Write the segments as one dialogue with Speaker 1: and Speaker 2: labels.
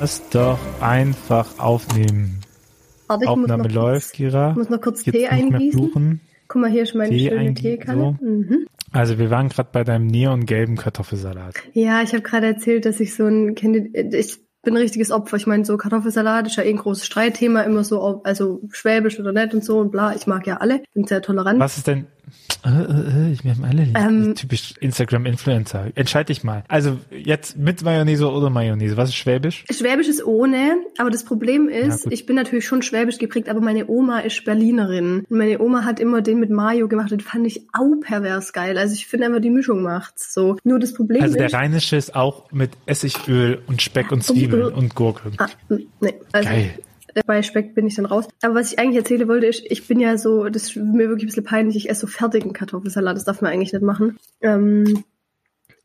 Speaker 1: Lass doch einfach aufnehmen.
Speaker 2: Warte, ich
Speaker 1: Aufnahme
Speaker 2: muss noch
Speaker 1: läuft,
Speaker 2: kurz,
Speaker 1: Kira.
Speaker 2: Ich muss noch kurz
Speaker 1: Jetzt
Speaker 2: Tee eingießen. Guck mal, hier ist meine
Speaker 1: Tee
Speaker 2: schöne Teekanne.
Speaker 1: so.
Speaker 2: Mhm.
Speaker 1: Also wir waren gerade bei deinem neongelben Kartoffelsalat.
Speaker 2: Ja, ich habe gerade erzählt, dass ich so ein, ich bin ein richtiges Opfer. Ich meine, so Kartoffelsalat ist ja eh ein großes Streitthema, immer so, also schwäbisch oder nett und so und bla. Ich mag ja alle, bin sehr tolerant.
Speaker 1: Was ist denn? Äh, äh, äh, ich mir alle.
Speaker 2: Ähm,
Speaker 1: typisch Instagram-Influencer. Entscheid dich mal. Also jetzt mit Mayonnaise oder Mayonnaise. Was ist Schwäbisch?
Speaker 2: Schwäbisch ist ohne, aber das Problem
Speaker 1: Ja,
Speaker 2: ist,
Speaker 1: gut.
Speaker 2: ich bin natürlich schon schwäbisch geprägt, aber meine Oma ist Berlinerin. Und meine Oma hat immer den mit Mayo gemacht und fand ich au pervers geil. Also ich finde einfach, die Mischung macht's so. Nur das Problem
Speaker 1: Also der
Speaker 2: ist,
Speaker 1: Rheinische ist auch mit Essigöl und Speck und Zwiebeln und Gurke.
Speaker 2: ah, nee, also
Speaker 1: Geil.
Speaker 2: Bei Speck bin ich dann raus. Aber was ich eigentlich erzählen wollte, ist, ich bin ja so, das ist mir wirklich ein bisschen peinlich, ich esse so fertigen Kartoffelsalat, das darf man eigentlich nicht machen. Ähm,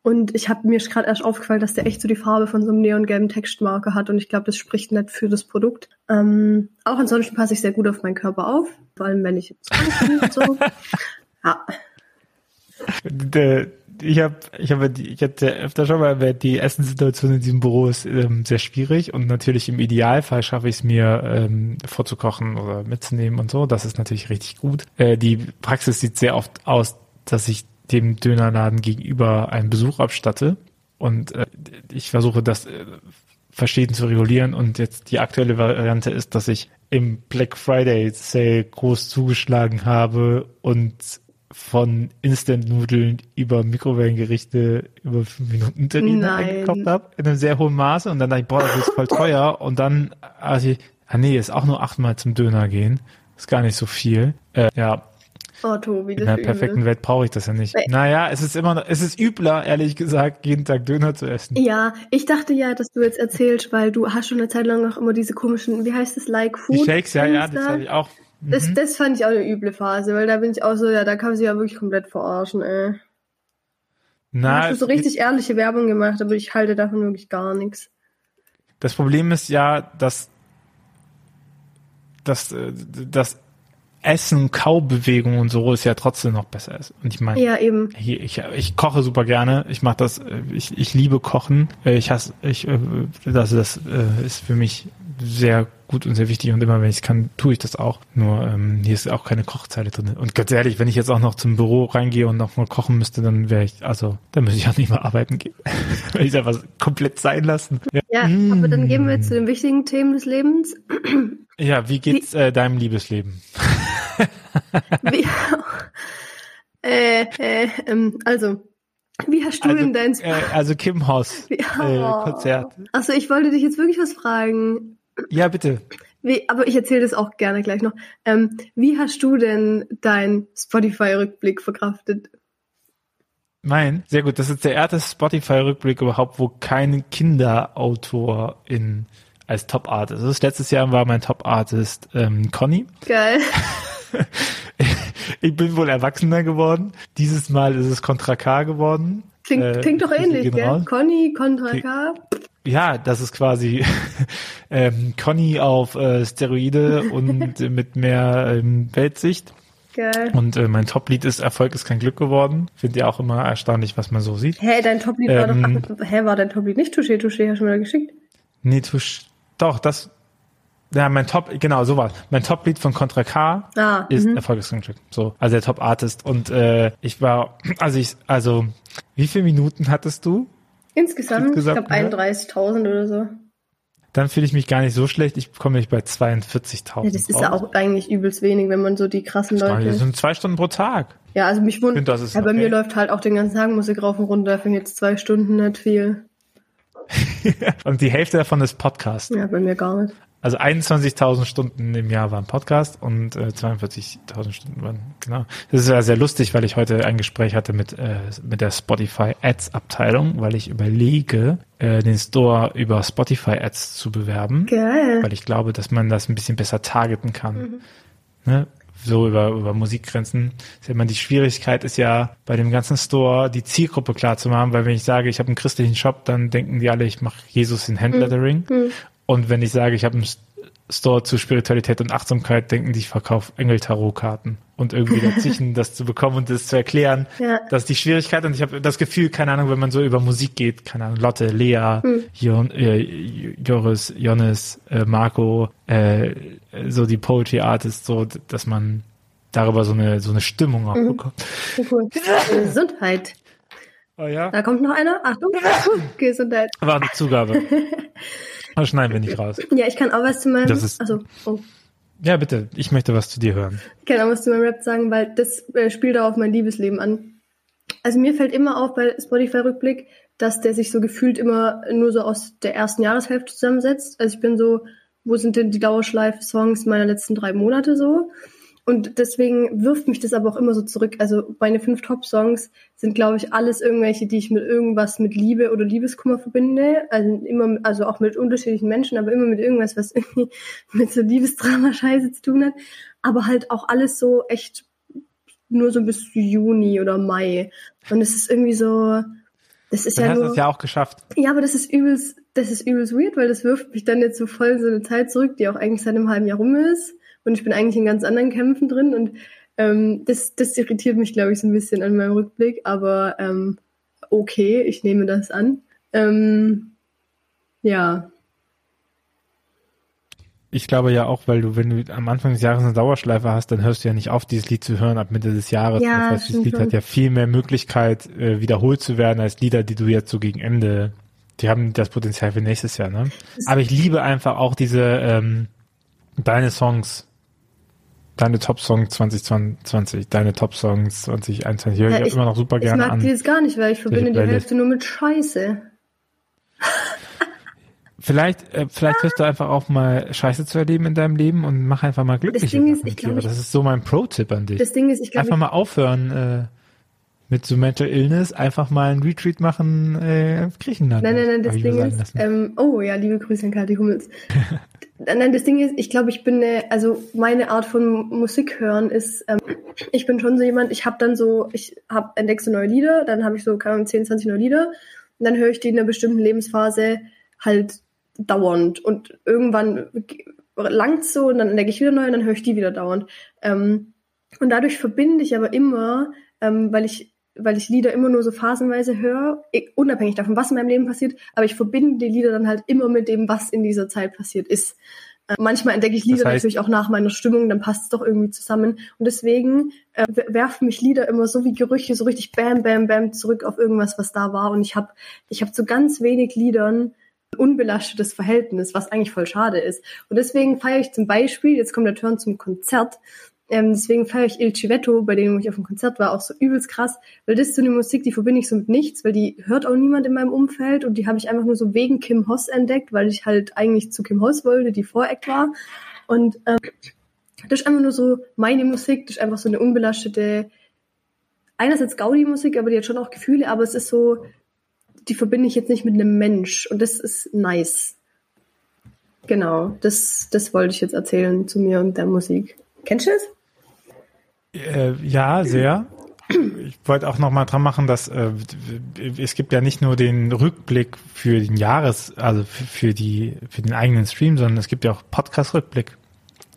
Speaker 2: und ich habe mir gerade erst aufgefallen, dass der echt so die Farbe von so einem neongelben Textmarker hat und ich glaube, das spricht nicht für das Produkt. Ähm, auch ansonsten passe ich sehr gut auf meinen Körper auf, vor allem wenn ich jetzt bin und so. Ja,
Speaker 1: Der, ich habe, ich habe, ich hatte öfter schon mal erwähnt, die Essenssituation in diesem Büro ist ähm, sehr schwierig und natürlich im Idealfall schaffe ich es mir ähm, vorzukochen oder mitzunehmen und so. Das ist natürlich richtig gut. Äh, die Praxis sieht sehr oft aus, dass ich dem Dönerladen gegenüber einen Besuch abstatte und äh, ich versuche das äh, verschieden zu regulieren und jetzt die aktuelle Variante ist, dass ich im Black Friday Sale groß zugeschlagen habe und von Instant-Nudeln über Mikrowellengerichte über 5 Minuten Terrine
Speaker 2: Nein.
Speaker 1: eingekauft habe, in einem sehr hohen Maße und dann dachte ich, boah, das ist voll teuer und dann, also ich, ah nee, ist auch nur achtmal zum Döner gehen, ist gar nicht so viel. Äh, ja,
Speaker 2: oh Tobi,
Speaker 1: in der perfekten
Speaker 2: übel.
Speaker 1: Welt brauche ich das ja nicht.
Speaker 2: Nee.
Speaker 1: Naja, es ist immer noch, es ist übler, ehrlich gesagt, jeden Tag Döner zu essen.
Speaker 2: Ja, ich dachte ja, dass du jetzt erzählst, weil du hast schon eine Zeit lang noch immer diese komischen, wie heißt das, Like Food?
Speaker 1: Die Shakes, ja, ja, das
Speaker 2: da.
Speaker 1: habe ich auch.
Speaker 2: Das, das fand ich auch eine üble Phase, weil da bin ich auch so, ja, da kann man sich ja wirklich komplett verarschen, ey. Da
Speaker 1: Na,
Speaker 2: hast du so richtig ehrliche Werbung gemacht, aber ich halte davon wirklich gar nichts.
Speaker 1: Das Problem ist ja, dass, dass, äh, das Essen, Kaubewegung und so ist ja trotzdem noch besser ist. Und ich meine,
Speaker 2: Ja, eben.
Speaker 1: hier, ich, ich koche super gerne. Ich mache das, äh, ich, ich liebe Kochen. Äh, Ich hasse, ich, äh, das, das äh, ist für mich sehr gut und sehr wichtig und immer wenn ich es kann, tue ich das auch. Nur ähm, hier ist auch keine Kochzeile drin. Und ganz ehrlich, wenn ich jetzt auch noch zum Büro reingehe und noch mal kochen müsste, dann wäre ich, also, dann müsste ich auch nicht mehr arbeiten gehen. Weil ich einfach komplett sein lassen. Ja,
Speaker 2: Ja, aber dann gehen wir zu den wichtigen Themen des Lebens.
Speaker 1: ja wie geht's äh, deinem Liebesleben?
Speaker 2: Wie, äh, äh, ähm, also, wie hast du
Speaker 1: Also,
Speaker 2: denn dein
Speaker 1: äh, also Kim Hoss
Speaker 2: Wie-
Speaker 1: äh,
Speaker 2: Oh.
Speaker 1: Konzert.
Speaker 2: Achso, ich wollte dich jetzt wirklich was fragen.
Speaker 1: Ja, bitte.
Speaker 2: Wie, aber ich erzähle das auch gerne gleich noch. Ähm, wie hast du denn dein Spotify-Rückblick verkraftet?
Speaker 1: Mein, sehr gut. Das ist der erste Spotify-Rückblick überhaupt, wo kein Kinderautor in als Top-Artist ist. Letztes Jahr war mein Top-Artist ähm, Conny.
Speaker 2: Geil.
Speaker 1: Ich bin wohl erwachsener geworden. Dieses Mal ist es Contra K geworden.
Speaker 2: Klingt,
Speaker 1: Äh,
Speaker 2: klingt doch ähnlich, gell?
Speaker 1: raus.
Speaker 2: Conny, Contra K.
Speaker 1: Ja, das ist quasi ähm, Conny auf äh, Steroide und äh, mit mehr ähm, Weltsicht.
Speaker 2: Geil.
Speaker 1: Und äh, mein Top-Lied ist Erfolg ist kein Glück geworden. Finde ich auch immer erstaunlich, was man so sieht.
Speaker 2: Hä, dein Top-Lied war
Speaker 1: Ähm,
Speaker 2: doch, ach, hä, war dein Top-Lied nicht Touché, Touché, hast du mir da geschickt?
Speaker 1: Nee, tusch, doch, das, ja, mein Top, genau, so war Mein Top-Lied von Contra K
Speaker 2: Ah,
Speaker 1: ist
Speaker 2: mhm.
Speaker 1: Erfolg ist kein Glück. So, also der Top-Artist. Und äh, ich war, also ich, also, wie viele Minuten hattest du?
Speaker 2: Insgesamt,
Speaker 1: insgesamt,
Speaker 2: ich glaube 31.000 oder so.
Speaker 1: Dann fühle ich mich gar nicht so schlecht. Ich komme nicht bei 42.000.
Speaker 2: Ja, das ist ja auch eigentlich übelst wenig, wenn man so die krassen
Speaker 1: Das
Speaker 2: Leute.
Speaker 1: sind zwei Stunden pro Tag.
Speaker 2: Ja, also mich wundert.
Speaker 1: das
Speaker 2: ja, bei
Speaker 1: okay.
Speaker 2: mir läuft halt auch den ganzen Tag Musik rauf und runter, finde jetzt zwei Stunden nicht viel.
Speaker 1: Und die Hälfte davon ist Podcast.
Speaker 2: Ja, bei mir gar nicht.
Speaker 1: Also 21.000 Stunden im Jahr waren Podcast und äh, 42.000 Stunden waren, genau. Das ist ja sehr lustig, weil ich heute ein Gespräch hatte mit, äh, mit der Spotify Ads Abteilung, weil ich überlege, äh, den Store über Spotify Ads zu bewerben,
Speaker 2: Geil.
Speaker 1: weil ich glaube, dass man das ein bisschen besser targeten kann.
Speaker 2: Mhm.
Speaker 1: Ne? So über, über Musikgrenzen. Ist ja immer die Schwierigkeit ist ja bei dem ganzen Store die Zielgruppe klar zu machen, weil wenn ich sage, ich habe einen christlichen Shop, dann denken die alle, ich mache Jesus in Handlettering.
Speaker 2: Mhm.
Speaker 1: Und wenn ich sage, ich habe einen Store zu Spiritualität und Achtsamkeit denken, die ich verkaufe Engel-Tarot-Karten und irgendwie dazwischen das zu bekommen und das zu erklären.
Speaker 2: Ja.
Speaker 1: Das ist die Schwierigkeit und ich habe das Gefühl, keine Ahnung, wenn man so über Musik geht, keine Ahnung, Lotte, Lea,
Speaker 2: Hm.
Speaker 1: Jon, äh, Joris, Jonas, äh, Marco, äh, so die Poetry Artists, so, dass man darüber so eine so eine Stimmung auch
Speaker 2: Mhm.
Speaker 1: bekommt.
Speaker 2: Cool. Gesundheit.
Speaker 1: Oh ja.
Speaker 2: Da kommt noch einer. Achtung. Gesundheit.
Speaker 1: War eine Zugabe. Das schneiden wir nicht raus.
Speaker 2: Ja, ich kann auch was zu meinem.
Speaker 1: Das ist-
Speaker 2: also, oh.
Speaker 1: Ja, bitte, ich möchte was zu dir hören.
Speaker 2: Ich kann auch was zu meinem Rap sagen, weil das äh, spielt auch auf mein Liebesleben an. Also mir fällt immer auf bei Spotify-Rückblick, dass der sich so gefühlt immer nur so aus der ersten Jahreshälfte zusammensetzt. Also ich bin so, wo sind denn die Dauerschleife-Songs meiner letzten drei Monate so? Und deswegen wirft mich das aber auch immer so zurück. Also meine fünf Top-Songs sind, glaube ich, alles irgendwelche, die ich mit irgendwas mit Liebe oder Liebeskummer verbinde. Also immer, also auch mit unterschiedlichen Menschen, aber immer mit irgendwas, was irgendwie mit so Liebesdrama-Scheiße zu tun hat. Aber halt auch alles so echt nur so bis Juni oder Mai. Und es ist irgendwie so, das ist
Speaker 1: Dann
Speaker 2: ja
Speaker 1: hast
Speaker 2: nur.
Speaker 1: es ja auch geschafft.
Speaker 2: Ja, aber das ist übelst, das ist übelst weird, weil das wirft mich dann jetzt so voll in so eine Zeit zurück, die auch eigentlich seit einem halben Jahr rum ist. Und ich bin eigentlich in ganz anderen Kämpfen drin und ähm, das, das irritiert mich, glaube ich, so ein bisschen an meinem Rückblick. Aber ähm, okay, ich nehme das an. Ähm, ja,
Speaker 1: Ich glaube ja auch, weil du, wenn du am Anfang des Jahres eine Dauerschleife hast, dann hörst du ja nicht auf, dieses Lied zu hören ab Mitte des Jahres.
Speaker 2: Ja,
Speaker 1: das heißt, dieses Lied hat ja viel mehr Möglichkeit, äh, wiederholt zu werden als Lieder, die du jetzt so gegen Ende, die haben das Potenzial für nächstes Jahr, ne? Aber ich liebe einfach auch diese, ähm, deine Songs, deine Top-Songs 2020, deine Top-Songs 2021. Höre ich,
Speaker 2: Ja, ich-
Speaker 1: immer noch super
Speaker 2: ich
Speaker 1: gerne
Speaker 2: mag
Speaker 1: an.
Speaker 2: die jetzt gar nicht, weil ich verbinde die. Hälfte nur mit Scheiße.
Speaker 1: Vielleicht, äh, vielleicht hörst du einfach auch mal Scheiße zu erleben in deinem Leben und mach einfach mal glückliche
Speaker 2: Ding ist, ich
Speaker 1: mit
Speaker 2: glaub,
Speaker 1: dir.
Speaker 2: ich-
Speaker 1: Das ist so mein Pro-Tipp an dich.
Speaker 2: Das Ding ist, ich glaube,
Speaker 1: einfach mal aufhören äh, mit so Mental Illness, einfach mal ein Retreat machen äh, Griechenland.
Speaker 2: Nein, nein, nein, das
Speaker 1: ich
Speaker 2: Ding ist, ähm, oh ja, liebe Grüße an Kathi Hummels. nein, das Ding ist, ich glaube, ich bin eine, also meine Art von Musik hören ist, ähm, ich bin schon so jemand, ich habe dann so, ich habe entdeckt so neue Lieder, dann habe ich so, keine Ahnung, 10, 20 neue Lieder und dann höre ich die in einer bestimmten Lebensphase halt dauernd und irgendwann langt's so und dann entdecke ich wieder neu und dann höre ich die wieder dauernd. Ähm, und dadurch verbinde ich aber immer, ähm, weil ich weil ich Lieder immer nur so phasenweise höre, unabhängig davon, was in meinem Leben passiert, aber ich verbinde die Lieder dann halt immer mit dem, was in dieser Zeit passiert ist. Äh, manchmal entdecke ich Lieder
Speaker 1: Das heißt-
Speaker 2: natürlich auch nach meiner Stimmung, dann passt es doch irgendwie zusammen. Und deswegen äh, wer- werfen mich Lieder immer so wie Gerüche so richtig bam, bam, bam zurück auf irgendwas, was da war. Und ich habe ich hab zu ganz wenig Liedern ein unbelastetes Verhältnis, was eigentlich voll schade ist. Und deswegen feiere ich zum Beispiel, jetzt kommt der Turn zum Konzert, ähm, deswegen feiere ich Il Civetto, bei dem ich auf dem Konzert war, auch so übelst krass, weil das ist so eine Musik, die verbinde ich so mit nichts, weil die hört auch niemand in meinem Umfeld und die habe ich einfach nur so wegen Kim Hoss entdeckt, weil ich halt eigentlich zu Kim Hoss wollte, die Voreck war. Und ähm, das ist einfach nur so meine Musik, das ist einfach so eine unbelastete, einerseits Gaudi-Musik, aber die hat schon auch Gefühle, aber es ist so, die verbinde ich jetzt nicht mit einem Mensch und das ist nice. Genau, das, das wollte ich jetzt erzählen zu mir und der Musik. Kennst du es?
Speaker 1: Äh, ja, sehr. Ich wollte auch noch mal dran machen, dass äh, es gibt ja nicht nur den Rückblick für den Jahres, also für, die für den eigenen Stream, sondern es gibt ja auch Podcast-Rückblick.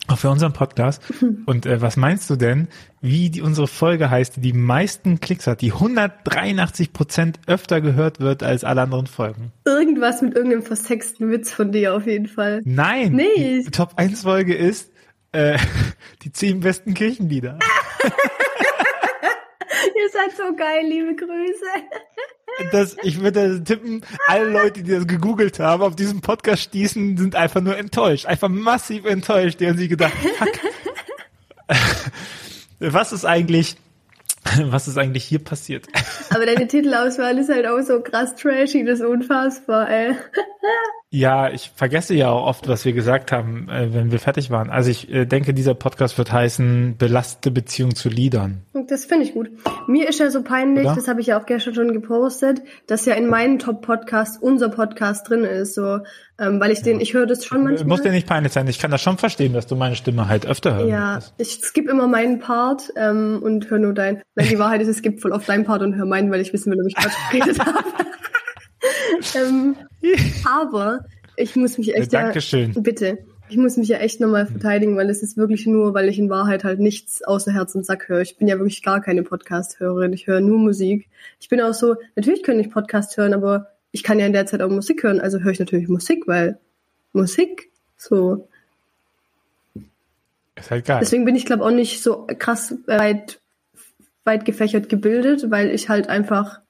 Speaker 1: Auch für unseren Podcast. Und äh, was meinst du denn, wie die, unsere Folge heißt, die die meisten Klicks hat, die 183 Prozent öfter gehört wird als alle anderen Folgen?
Speaker 2: Irgendwas mit irgendeinem versexten Witz von dir auf jeden Fall.
Speaker 1: Nein,
Speaker 2: Nee.
Speaker 1: die Top 1 Folge ist äh, die zehn besten Kirchenlieder.
Speaker 2: Ihr seid so geil, liebe Grüße.
Speaker 1: Das, ich würde tippen, alle Leute, die das gegoogelt haben, auf diesen Podcast stießen, sind einfach nur enttäuscht. Einfach massiv enttäuscht. Die haben sich gedacht, fuck. Was ist eigentlich, was ist eigentlich hier passiert?
Speaker 2: Aber deine Titelauswahl ist halt auch so krass trashy, das ist unfassbar, ey.
Speaker 1: Ja, ich vergesse ja auch oft, was wir gesagt haben, äh, wenn wir fertig waren. Also ich äh, denke, dieser Podcast wird heißen, belastete Beziehung zu Liedern.
Speaker 2: Und das finde ich gut. Mir ist ja so peinlich,
Speaker 1: Oder?
Speaker 2: das habe ich ja auch gestern schon gepostet, dass ja in meinen Top-Podcasts unser Podcast drin ist, so, ähm, weil ich den, ich höre das schon
Speaker 1: Muss
Speaker 2: manchmal.
Speaker 1: dir nicht peinlich sein. Ich kann das schon verstehen, dass du meine Stimme halt öfter hören
Speaker 2: Ja, ich skippe immer meinen Part ähm, und höre nur deinen. Weil die Wahrheit ist, ich skippe voll auf deinen Part und höre meinen, weil ich wissen will, ob ich Quatsch geredet habe. ähm, aber ich muss mich echt
Speaker 1: Äh, Dankeschön.
Speaker 2: Ja, bitte. Ich muss mich ja echt nochmal verteidigen, weil es ist wirklich nur, weil ich in Wahrheit halt nichts außer Herz und Sack höre. Ich bin ja wirklich gar keine Podcast-Hörerin. Ich höre nur Musik. Ich bin auch so, natürlich könnte ich Podcast hören, aber ich kann ja in der Zeit auch Musik hören. Also höre ich natürlich Musik, weil Musik so.
Speaker 1: Ist halt geil.
Speaker 2: Deswegen bin ich, glaube auch nicht so krass weit, weit gefächert gebildet, weil ich halt einfach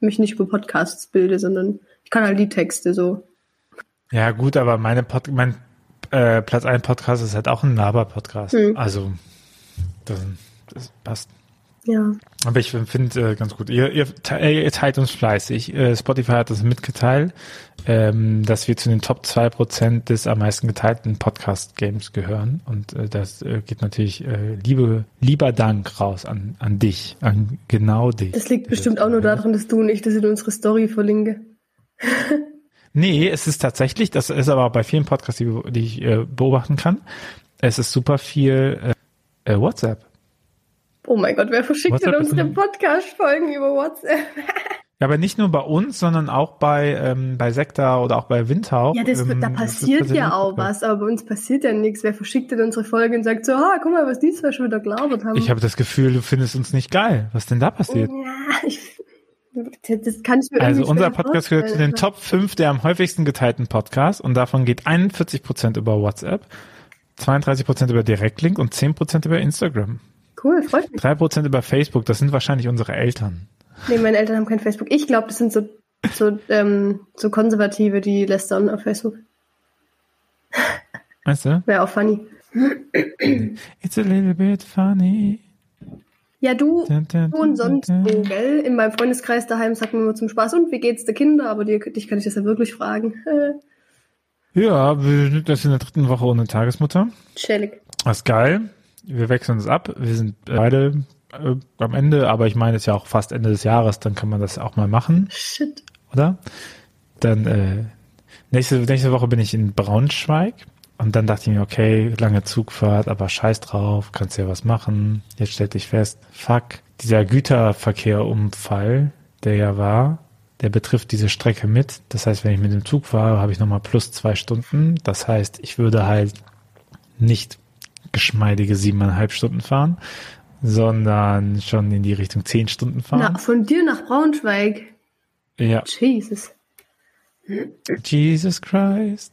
Speaker 2: mich nicht über Podcasts bilde, sondern ich kann halt die Texte so.
Speaker 1: Ja, gut, aber meine Pod mein äh, Platz 1 Podcast ist halt auch ein Laber-Podcast.
Speaker 2: Hm.
Speaker 1: Also, das, das passt.
Speaker 2: Ja.
Speaker 1: Aber ich finde äh, ganz gut. Ihr, ihr, te- ihr teilt uns fleißig. Äh, Spotify hat uns mitgeteilt, ähm, dass wir zu den Top 2% des am meisten geteilten Podcast-Games gehören. Und äh, das äh, geht natürlich äh, liebe, lieber Dank raus an, an dich, an genau dich.
Speaker 2: Das liegt bestimmt auch nur daran, dass du und ich das in unsere Story verlinke.
Speaker 1: Nee, es ist tatsächlich, das ist aber bei vielen Podcasts, die, die ich äh, beobachten kann, es ist super viel äh, äh, WhatsApp.
Speaker 2: Oh mein Gott, wer verschickt
Speaker 1: WhatsApp
Speaker 2: denn unsere Podcast-Folgen über WhatsApp?
Speaker 1: Ja, aber nicht nur bei uns, sondern auch bei, ähm, bei Sekta oder auch bei Windhauch.
Speaker 2: Ja, das,
Speaker 1: ähm,
Speaker 2: da
Speaker 1: das
Speaker 2: passiert
Speaker 1: wird
Speaker 2: ja auch was, aber bei uns passiert ja nichts. Wer verschickt denn unsere Folge und sagt so, ah, guck mal, was die zwei schon wieder gelabert haben.
Speaker 1: Ich habe das Gefühl, du findest uns nicht geil. Was denn da passiert?
Speaker 2: ja, ich, das kann ich mir
Speaker 1: Also unser Podcast gehört zu den. Top 5 der am häufigsten geteilten Podcasts und davon geht 41 Prozent über WhatsApp, 32 Prozent über Direktlink und 10 Prozent über Instagram.
Speaker 2: Cool, freut mich.
Speaker 1: 3 Prozent über Facebook, das sind wahrscheinlich unsere Eltern.
Speaker 2: Nee, meine Eltern haben kein Facebook. Ich glaube, das sind so, so, ähm, so Konservative, die lästern auf Facebook.
Speaker 1: Weißt du?
Speaker 2: Wäre auch funny.
Speaker 1: It's a little bit funny.
Speaker 2: Ja, du, du und sonst wo, gell? In meinem Freundeskreis daheim sagt man immer zum Spaß, und wie geht's der Kinder? Aber dir, dich kann ich das ja wirklich fragen.
Speaker 1: Ja, wir sind jetzt in der dritten Woche ohne Tagesmutter.
Speaker 2: chillig.
Speaker 1: Das ist geil. Wir wechseln uns ab. Wir sind beide äh, am Ende, aber ich meine, es ist ja auch fast Ende des Jahres, dann kann man das auch mal machen,
Speaker 2: Shit.
Speaker 1: oder? Dann äh, nächste, nächste Woche bin ich in Braunschweig und dann dachte ich mir, okay, lange Zugfahrt, aber scheiß drauf, kannst ja was machen. Jetzt stellt dich fest, fuck, dieser Güterverkehrunfall, der ja war, der betrifft diese Strecke mit. Das heißt, wenn ich mit dem Zug fahre, habe ich nochmal plus zwei Stunden. Das heißt, ich würde halt nicht geschmeidige siebeneinhalb Stunden fahren, sondern schon in die Richtung zehn Stunden fahren.
Speaker 2: Na, von dir nach Braunschweig.
Speaker 1: Ja,
Speaker 2: Jesus.
Speaker 1: Jesus Christ.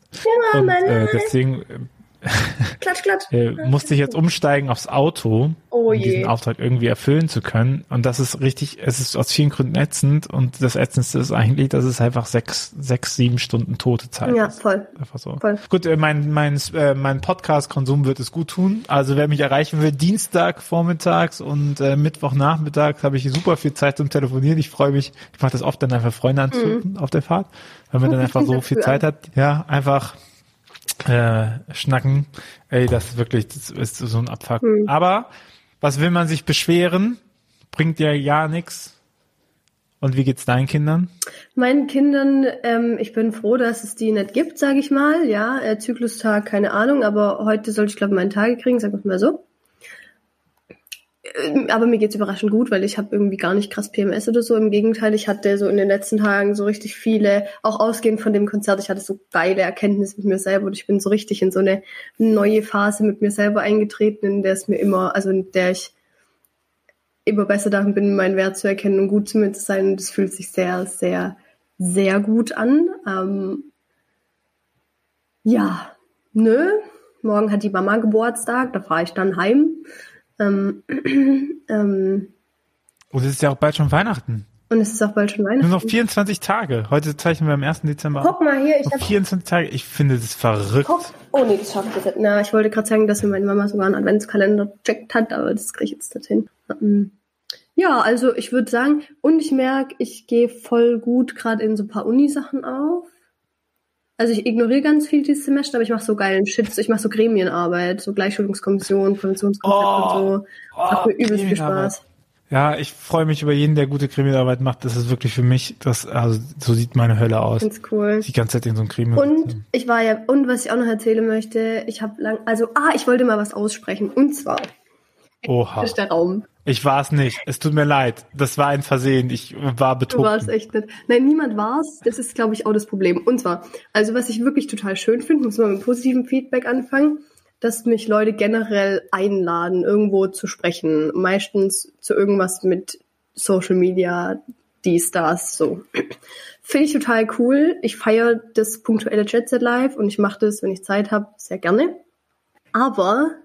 Speaker 1: Und äh, deswegen
Speaker 2: Klatsch, klatsch.
Speaker 1: äh, musste ich jetzt umsteigen aufs Auto,
Speaker 2: Oh
Speaker 1: um diesen Auftrag irgendwie erfüllen zu können. Und das ist richtig, es ist aus vielen Gründen ätzend. Und das Ätzendste ist eigentlich, dass es einfach sechs, sechs, sieben Stunden tote Zeit
Speaker 2: Ja,
Speaker 1: ist.
Speaker 2: voll.
Speaker 1: Einfach so.
Speaker 2: Voll.
Speaker 1: Gut, äh, mein, mein, äh, mein Podcast-Konsum wird es gut tun. Also wer mich erreichen will, Dienstag vormittags und äh, Mittwochnachmittags habe ich super viel Zeit zum Telefonieren. Ich freue mich, ich mache das oft dann einfach Freunde anzurufen auf der Fahrt, weil man dann einfach so viel Zeit hat. Ja, einfach äh, schnacken. Ey, das ist wirklich, das ist so ein Abfuck. Aber was will man sich beschweren? Bringt ja ja nix. Und wie geht's deinen Kindern?
Speaker 2: Meinen Kindern, ähm, ich bin froh, dass es die nicht gibt, sage ich mal. Ja, äh, Zyklustag, keine Ahnung, aber heute sollte ich, glaube ich, meinen Tage kriegen, sagen wir mal so. Ähm, Aber mir geht's überraschend gut, weil ich habe irgendwie gar nicht krass PMS oder so. Im Gegenteil, ich hatte so in den letzten Tagen so richtig viele, auch ausgehend von dem Konzert, ich hatte so geile Erkenntnisse mit mir selber und ich bin so richtig in so eine neue Phase mit mir selber eingetreten, in der es mir immer, also in der ich immer besser darin bin, meinen Wert zu erkennen und gut zu mir zu sein. Und das fühlt sich sehr, sehr, sehr gut an. Ähm, ja, nö. Morgen hat die Mama Geburtstag, da fahre ich dann heim. Ähm, ähm,
Speaker 1: Und es ist ja auch bald schon Weihnachten.
Speaker 2: und es ist auch bald schon
Speaker 1: Nur
Speaker 2: Weihnachten.
Speaker 1: noch 24 Tage. Heute zeichnen wir am 1. Dezember. auf.
Speaker 2: Guck mal hier, ich habe
Speaker 1: 24 Tage. Ich finde das verrückt.
Speaker 2: Guck. Oh nee, das schaffe ich jetzt nicht. Na, ich wollte gerade sagen, dass mir meine Mama sogar einen Adventskalender gecheckt hat, aber das kriege ich jetzt nicht hin. Ähm, Ja, also ich würde sagen, und ich merke, ich gehe voll gut gerade in so ein paar Uni-Sachen auf. Also ich ignoriere ganz viel dieses Semester, aber ich mache so geilen Shit. Ich mache so Gremienarbeit, so Gleichschulungskommission, Präventionskonzept
Speaker 1: Oh.
Speaker 2: und so. Macht mir übelst viel
Speaker 1: Gremienarbeit.
Speaker 2: Spaß.
Speaker 1: Ja, ich freue mich über jeden, der gute Krimiarbeit macht. Das ist wirklich für mich, das, also so sieht meine Hölle aus.
Speaker 2: Ganz cool.
Speaker 1: Die ganze Zeit in so einem Krimi.
Speaker 2: Und ich war ja, und was ich auch noch erzählen möchte, ich habe lang, also, ah, ich wollte mal was aussprechen. Und zwar,
Speaker 1: Oha.
Speaker 2: das ist der Raum.
Speaker 1: Ich war es nicht. Es tut mir leid. Das war ein Versehen. Ich war betrunken.
Speaker 2: Du warst echt nicht. Nein, niemand war's. Das ist, glaube ich, auch das Problem. Und zwar, also was ich wirklich total schön finde, muss man mit positiven Feedback anfangen, dass mich Leute generell einladen, irgendwo zu sprechen. Meistens zu irgendwas mit Social Media, dies, das, so. Finde ich total cool. Ich feiere das punktuelle Jet Set Live und ich mache das, wenn ich Zeit habe, sehr gerne. Aber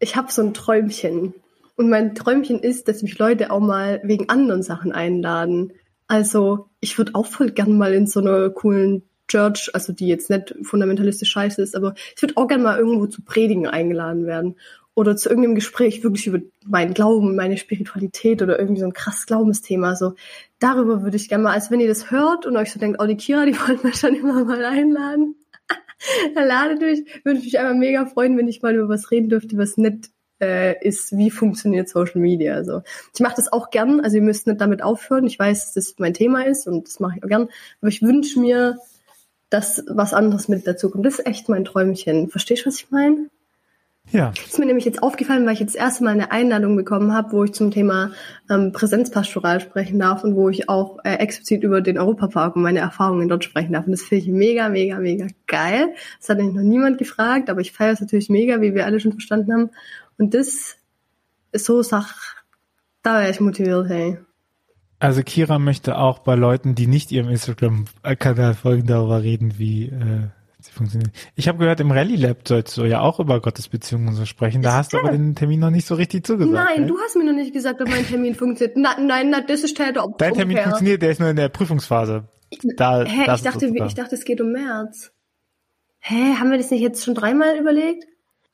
Speaker 2: ich habe so ein Träumchen. Und mein Träumchen ist, dass mich Leute auch mal wegen anderen Sachen einladen. Also ich würde auch voll gern mal in so einer coolen Church, also die jetzt nicht fundamentalistisch scheiße ist, aber ich würde auch gern mal irgendwo zu Predigen eingeladen werden. Oder zu irgendeinem Gespräch wirklich über meinen Glauben, meine Spiritualität oder irgendwie so ein krass Glaubensthema. So, darüber würde ich gerne mal, als wenn ihr das hört und euch so denkt, oh, die Kira, die wollen wir schon immer mal einladen. Dann ladet mich, würde mich einfach mega freuen, wenn ich mal über was reden dürfte, was nicht äh, ist, wie funktioniert Social Media. Also ich mache das auch gern, also ihr müsst nicht damit aufhören. Ich weiß, dass das mein Thema ist und das mache ich auch gern. Aber ich wünsche mir, dass was anderes mit dazu kommt. Das ist echt mein Träumchen. Verstehst du, was ich meine?
Speaker 1: Ja.
Speaker 2: Das ist mir nämlich jetzt aufgefallen, weil ich jetzt das erste Mal eine Einladung bekommen habe, wo ich zum Thema ähm, Präsenzpastoral sprechen darf und wo ich auch äh, explizit über den Europapark und meine Erfahrungen dort sprechen darf. Und das finde ich mega, mega, mega geil. Das hat mich noch niemand gefragt, aber ich feiere es natürlich mega, wie wir alle schon verstanden haben. Und das ist so Sach, da wäre ich motiviert, hey.
Speaker 1: Also Kira möchte auch bei Leuten, die nicht ihrem Instagram-Kanal folgen, darüber reden, wie äh, sie funktionieren. Ich habe gehört, im Rally Lab sollst du ja auch über Gottesbeziehungen so sprechen. Da hast du aber den Termin noch nicht so richtig zugesagt.
Speaker 2: Nein,
Speaker 1: ne?
Speaker 2: du hast mir noch nicht gesagt, ob mein Termin funktioniert. Nein, nein, nein, das ist Täter.
Speaker 1: Dein Termin funktioniert, der ist nur in der Prüfungsphase. Da,
Speaker 2: Hä, ich dachte, ich dachte, es geht um März. Hä, haben wir das nicht jetzt schon dreimal überlegt?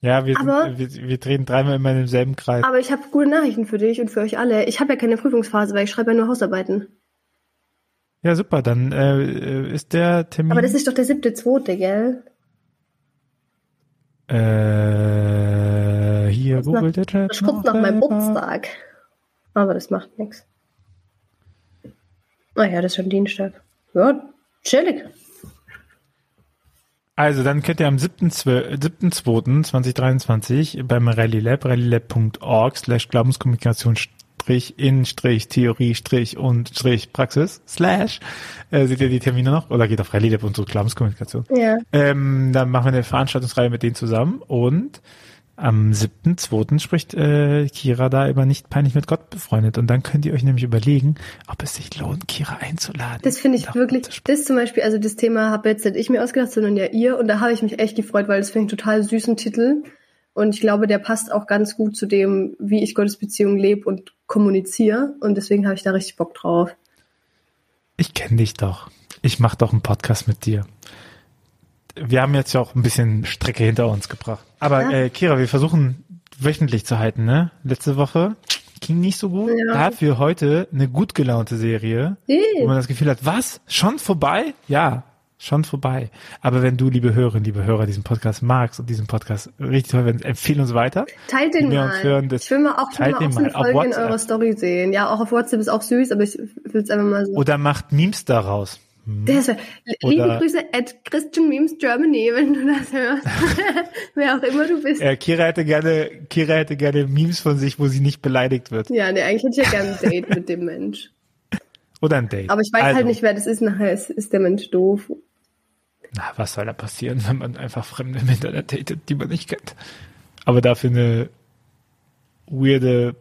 Speaker 1: Ja, wir,
Speaker 2: Aber-
Speaker 1: sind, wir, wir drehen dreimal immer in demselben Kreis.
Speaker 2: Aber ich habe gute Nachrichten für dich und für euch alle. Ich habe ja keine Prüfungsphase, weil ich schreibe ja nur Hausarbeiten.
Speaker 1: Ja, super, dann äh, ist der Termin.
Speaker 2: Aber das ist doch der siebte, zweite, gell?
Speaker 1: äh, hier
Speaker 2: Das
Speaker 1: googelt der Chat.
Speaker 2: Das kommt nach meinem. Geburtstag. Aber das macht nichts. Ah ja, das ist schon Dienstag. Ja, chillig.
Speaker 1: Also, dann könnt ihr am 7.2. 7.2.2023 beim Rally Lab, rallylab.org slash Glaubenskommunikation Strich in Strich Theorie Strich und Strich Praxis slash äh, seht ihr die Termine noch oder geht auf Rally Lab unsere Glaubenskommunikation.
Speaker 2: Ja.
Speaker 1: Ähm, dann machen wir eine Veranstaltungsreihe mit denen zusammen und am 7.2. spricht äh, Kira da über nicht peinlich mit Gott befreundet und dann könnt ihr euch nämlich überlegen, ob es sich lohnt, Kira einzuladen.
Speaker 2: Das finde ich wirklich, das zum Beispiel, also das Thema habe jetzt nicht ich mir ausgedacht, sondern ja ihr. Und da habe ich mich echt gefreut, weil das finde ich einen total süßen Titel. Und ich glaube, der passt auch ganz gut zu dem, wie ich Gottes Beziehung lebe und kommuniziere. Und deswegen habe ich da richtig Bock drauf.
Speaker 1: Ich kenne dich doch. Ich mache doch einen Podcast mit dir. Wir haben jetzt ja auch ein bisschen Strecke hinter uns gebracht. Aber
Speaker 2: Ja.
Speaker 1: äh, Kira, wir versuchen wöchentlich zu halten, ne? Letzte Woche ging nicht so gut.
Speaker 2: Ja.
Speaker 1: Dafür heute eine gut gelaunte Serie, wo
Speaker 2: Hey.
Speaker 1: man das Gefühl hat, was? Schon vorbei? Ja, schon vorbei. Aber wenn du, liebe Hörerinnen, liebe Hörer, diesen Podcast magst und diesen Podcast richtig toll findest, empfehle uns weiter.
Speaker 2: Teilt den
Speaker 1: Wir
Speaker 2: mal.
Speaker 1: uns hören,
Speaker 2: ich will mal auch, will
Speaker 1: teilt
Speaker 2: mal auch so eine Folge in eurer Story sehen. Ja, auch auf WhatsApp ist auch süß, aber ich will es einfach mal so.
Speaker 1: Oder macht Memes daraus. Hm.
Speaker 2: Das wär, liebe Grüße at Christian Memes Germany, wenn du das hörst. Wer auch immer du bist.
Speaker 1: Äh, Kira hätte gerne, Kira hätte gerne Memes von sich, wo sie nicht beleidigt wird.
Speaker 2: Ja, nee, eigentlich hätte ich ja gerne ein Date mit dem Mensch.
Speaker 1: Oder ein Date.
Speaker 2: Aber ich weiß
Speaker 1: also,
Speaker 2: halt nicht, wer das ist. Nachher ist, ist der Mensch doof.
Speaker 1: Na, was soll da passieren, wenn man einfach Fremde im Internet datet, die man nicht kennt? Aber dafür eine weirde,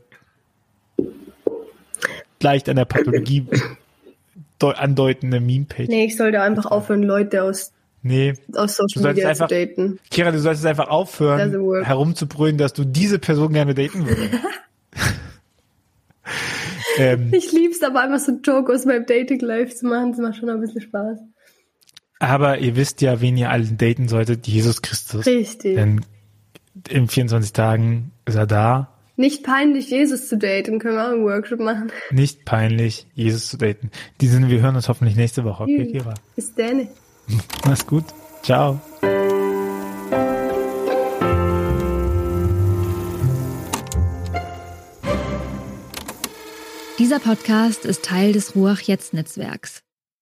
Speaker 1: leicht an der Pathologie andeutende Meme-Page.
Speaker 2: Nee, ich sollte einfach aufhören, Leute aus,
Speaker 1: Nee.
Speaker 2: aus Social Media
Speaker 1: einfach-
Speaker 2: zu daten.
Speaker 1: Kira, du solltest einfach aufhören, herumzubrüllen, dass du diese Person gerne daten würdest. ähm,
Speaker 2: Ich lieb's aber einfach so einen Joke aus meinem Dating Life zu machen. Das macht schon ein bisschen Spaß.
Speaker 1: aber ihr wisst ja, wen ihr alle daten solltet, Jesus Christus.
Speaker 2: Richtig.
Speaker 1: Denn in 24 Tagen ist er da.
Speaker 2: Nicht peinlich, Jesus zu daten. Können wir auch einen Workshop machen.
Speaker 1: Nicht peinlich, Jesus zu daten. Die sind, wir hören uns hoffentlich nächste Woche. Okay, Kira.
Speaker 2: Bis dann.
Speaker 1: Mach's gut. Ciao.
Speaker 3: Dieser Podcast ist Teil des Ruach Jetzt Netzwerks.